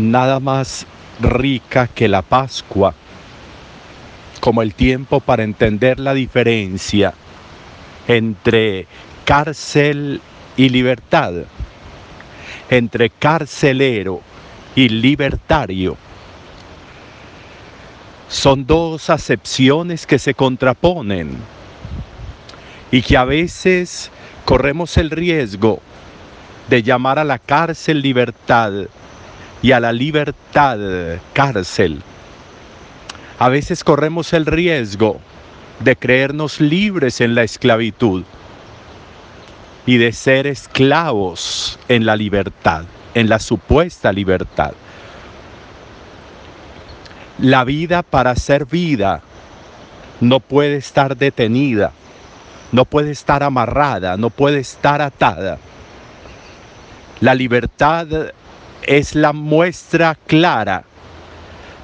nada más rica que la Pascua, como el tiempo para entender la diferencia entre cárcel y libertad, entre carcelero y libertario. Son dos acepciones que se contraponen y que a veces corremos el riesgo de llamar a la cárcel libertad y a la libertad cárcel. A veces corremos el riesgo de creernos libres en la esclavitud y de ser esclavos en la libertad, en la supuesta libertad. La vida para ser vida no puede estar detenida, no puede estar amarrada, no puede estar atada. La libertad es la muestra clara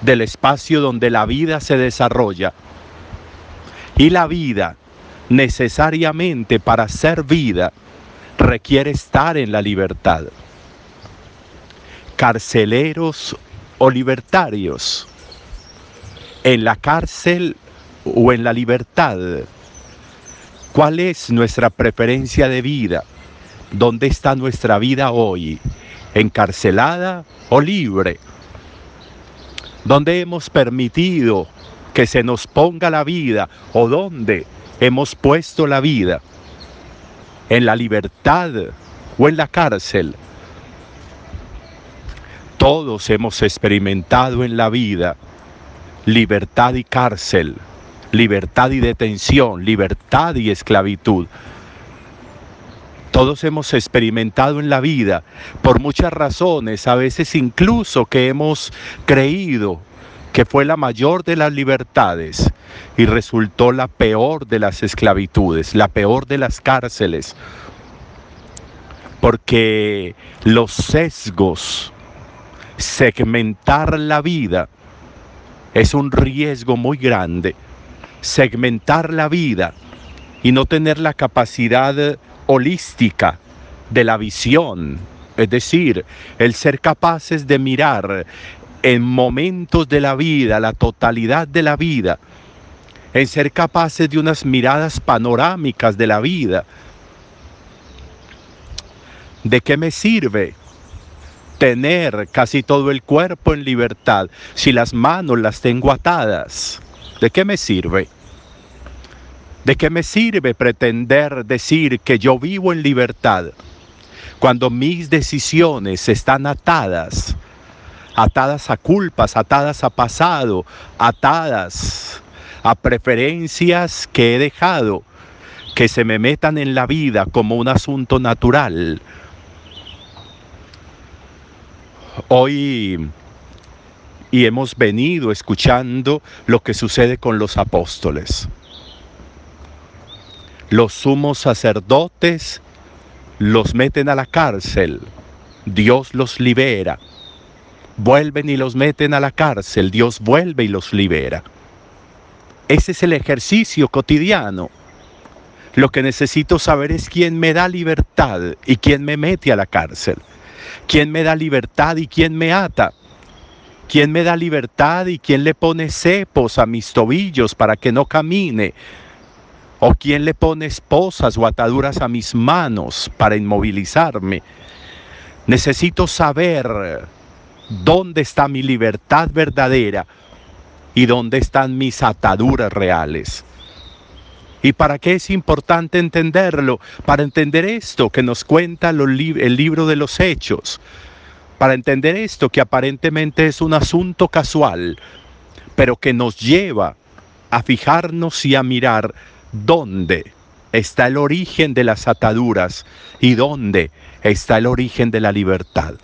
del espacio donde la vida se desarrolla. Y la vida, necesariamente para ser vida, requiere estar en la libertad. Carceleros o libertarios, en la cárcel o en la libertad. ¿Cuál es nuestra preferencia de vida? ¿Dónde está nuestra vida hoy? ¿Encarcelada o libre? ¿Dónde hemos permitido que se nos ponga la vida o dónde hemos puesto la vida? ¿En la libertad o en la cárcel? Todos hemos experimentado en la vida libertad y cárcel, libertad y detención, libertad y esclavitud. Todos hemos experimentado en la vida por muchas razones, a veces incluso que hemos creído que fue la mayor de las libertades y resultó la peor de las esclavitudes, la peor de las cárceles, porque los sesgos, segmentar la vida, es un riesgo muy grande. Segmentar la vida y no tener la capacidad holística de la visión, es decir, el ser capaces de mirar en momentos de la vida, la totalidad de la vida, en ser capaces de unas miradas panorámicas de la vida. ¿De qué me sirve tener casi todo el cuerpo en libertad si las manos las tengo atadas? ¿De qué me sirve? ¿De qué me sirve pretender decir que yo vivo en libertad cuando mis decisiones están atadas? Atadas a culpas, atadas a pasado, atadas a preferencias que he dejado que se me metan en la vida como un asunto natural. Hoy y hemos venido escuchando lo que sucede con los apóstoles. Los sumos sacerdotes los meten a la cárcel, Dios los libera. Vuelven y los meten a la cárcel, Dios vuelve y los libera. Ese es el ejercicio cotidiano. Lo que necesito saber es quién me da libertad y quién me mete a la cárcel. ¿Quién me da libertad y quién me ata? ¿Quién me da libertad y quién le pone cepos a mis tobillos para que no camine? ¿O quién le pone esposas o ataduras a mis manos para inmovilizarme? Necesito saber dónde está mi libertad verdadera y dónde están mis ataduras reales. ¿Y para qué es importante entenderlo? Para entender esto que nos cuenta el libro de los hechos. Para entender esto que aparentemente es un asunto casual, pero que nos lleva a fijarnos y a mirar dónde está el origen de las ataduras y dónde está el origen de la libertad.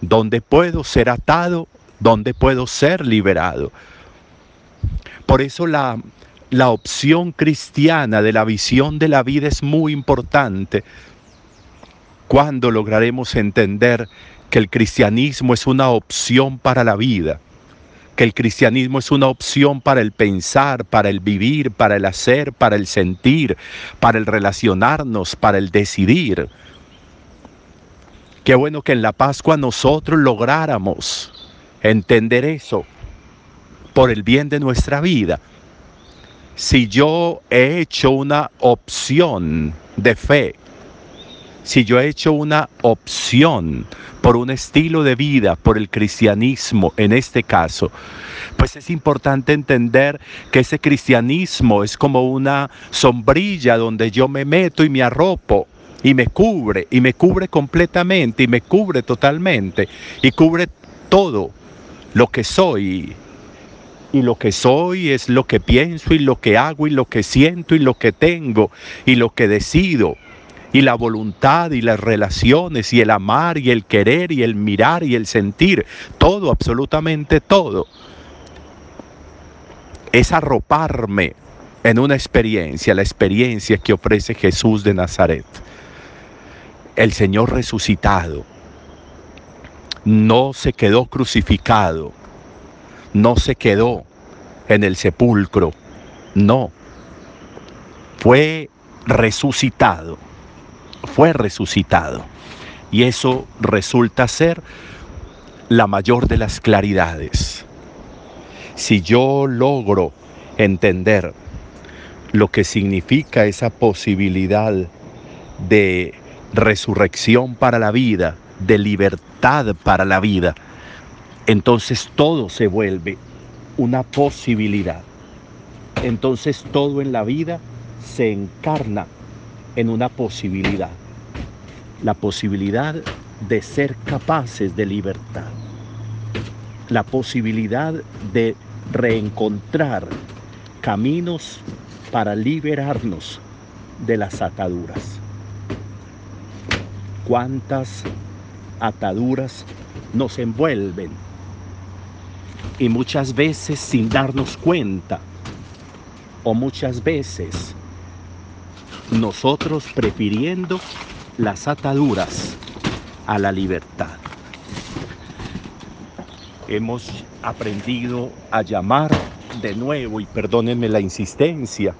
Dónde puedo ser atado, dónde puedo ser liberado. Por eso la, la opción cristiana de la visión de la vida es muy importante. ¿Cuándo lograremos entender que el cristianismo es una opción para la vida? Que el cristianismo es una opción para el pensar, para el vivir, para el hacer, para el sentir, para el relacionarnos, para el decidir. Qué bueno que en la Pascua nosotros lográramos entender eso por el bien de nuestra vida. Si yo he hecho una opción de fe, si yo he hecho una opción por un estilo de vida, por el cristianismo en este caso, pues es importante entender que ese cristianismo es como una sombrilla donde yo me meto y me arropo y me cubre y me cubre completamente y me cubre totalmente y cubre todo lo que soy. Y lo que soy es lo que pienso y lo que hago y lo que siento y lo que tengo y lo que decido. Y la voluntad y las relaciones y el amar y el querer y el mirar y el sentir. Todo, absolutamente todo. Es arroparme en una experiencia, la experiencia que ofrece Jesús de Nazaret. El Señor resucitado no se quedó crucificado, no se quedó en el sepulcro, no, fue resucitado, fue resucitado. Y eso resulta ser la mayor de las claridades. Si yo logro entender lo que significa esa posibilidad de resurrección para la vida, de libertad para la vida, entonces todo se vuelve una posibilidad. Entonces todo en la vida se encarna en una posibilidad. La posibilidad de ser capaces de libertad. La posibilidad de reencontrar caminos para liberarnos de las ataduras. ¿Cuántas ataduras nos envuelven y muchas veces sin darnos cuenta o muchas veces nosotros prefiriendo las ataduras a la libertad. Hemos aprendido a llamar de nuevo, y perdónenme la insistencia,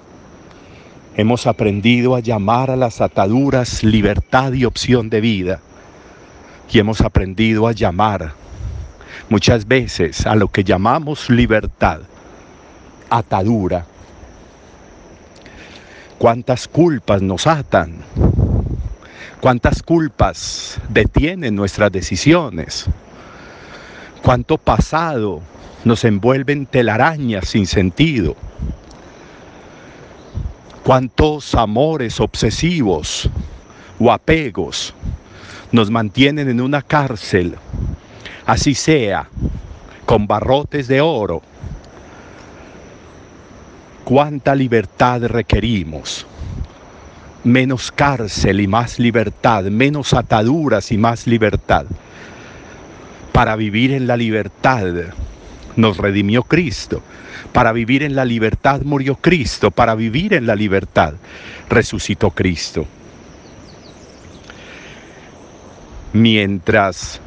hemos aprendido a llamar a las ataduras libertad y opción de vida y hemos aprendido a llamar muchas veces a lo que llamamos libertad, atadura. ¿Cuántas culpas nos atan? ¿Cuántas culpas detienen nuestras decisiones? ¿Cuánto pasado nos envuelve en telarañas sin sentido? ¿Cuántos amores obsesivos o apegos nos mantienen en una cárcel, así sea, con barrotes de oro. ¿Cuánta libertad requerimos? Menos cárcel y más libertad, menos ataduras y más libertad. Para vivir en la libertad nos redimió Cristo. Para vivir en la libertad murió Cristo. Para vivir en la libertad resucitó Cristo. mientras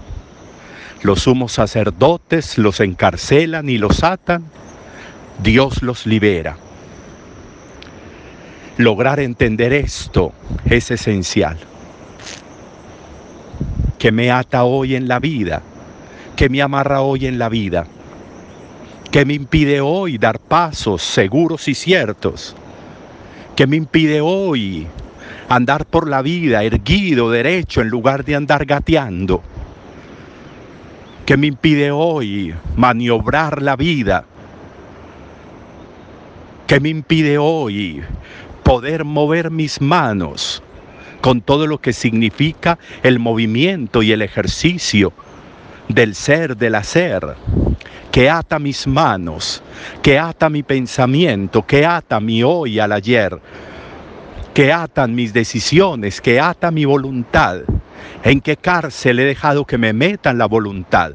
los sumos sacerdotes los encarcelan y los atan, Dios los libera. Lograr entender esto es esencial. ¿Qué me ata hoy en la vida? ¿Qué me amarra hoy en la vida? ¿Qué me impide hoy dar pasos seguros y ciertos? ¿Qué me impide hoy andar por la vida erguido, derecho, en lugar de andar gateando. ¿Qué me impide hoy maniobrar la vida? ¿Qué me impide hoy poder mover mis manos con todo lo que significa el movimiento y el ejercicio del ser, del hacer? que ata mis manos, que ata mi pensamiento, que ata mi hoy al ayer, que atan mis decisiones, que ata mi voluntad. ¿En qué cárcel he dejado que me metan la voluntad?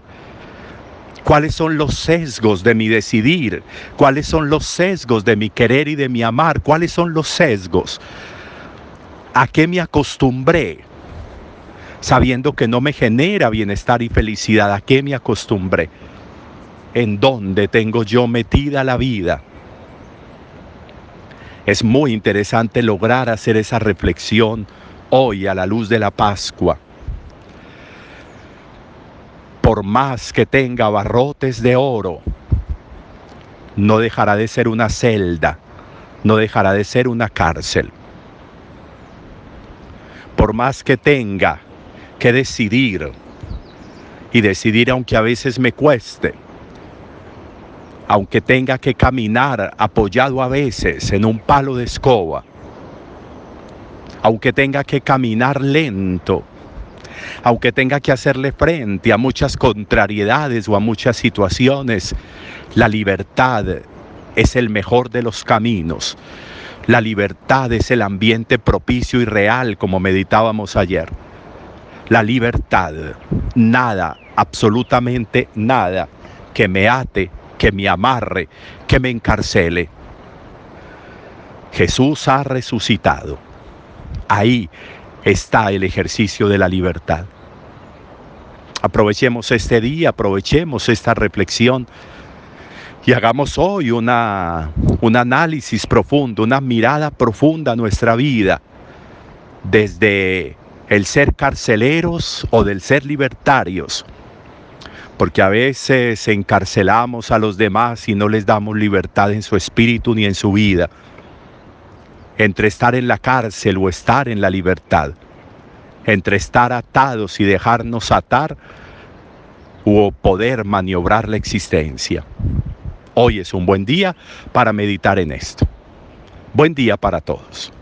¿Cuáles son los sesgos de mi decidir? ¿Cuáles son los sesgos de mi querer y de mi amar? ¿Cuáles son los sesgos? ¿A qué me acostumbré? Sabiendo que no me genera bienestar y felicidad, ¿a qué me acostumbré? ¿En dónde tengo yo metida la vida? Es muy interesante lograr hacer esa reflexión hoy a la luz de la Pascua. Por más que tenga barrotes de oro, no dejará de ser una celda, no dejará de ser una cárcel. Por más que tenga que decidir, y decidir aunque a veces me cueste, aunque tenga que caminar apoyado a veces en un palo de escoba, aunque tenga que caminar lento, aunque tenga que hacerle frente a muchas contrariedades o a muchas situaciones, la libertad es el mejor de los caminos. La libertad es el ambiente propicio y real, como meditábamos ayer. La libertad, nada, absolutamente nada que me ate, que me amarre, que me encarcele. Jesús ha resucitado. Ahí está el ejercicio de la libertad. Aprovechemos este día, aprovechemos esta reflexión y hagamos hoy una, un análisis profundo, una mirada profunda a nuestra vida, desde el ser carceleros o del ser libertarios, porque a veces encarcelamos a los demás y no les damos libertad en su espíritu ni en su vida entre estar en la cárcel o estar en la libertad, entre estar atados y dejarnos atar o poder maniobrar la existencia. Hoy es un buen día para meditar en esto. Buen día para todos.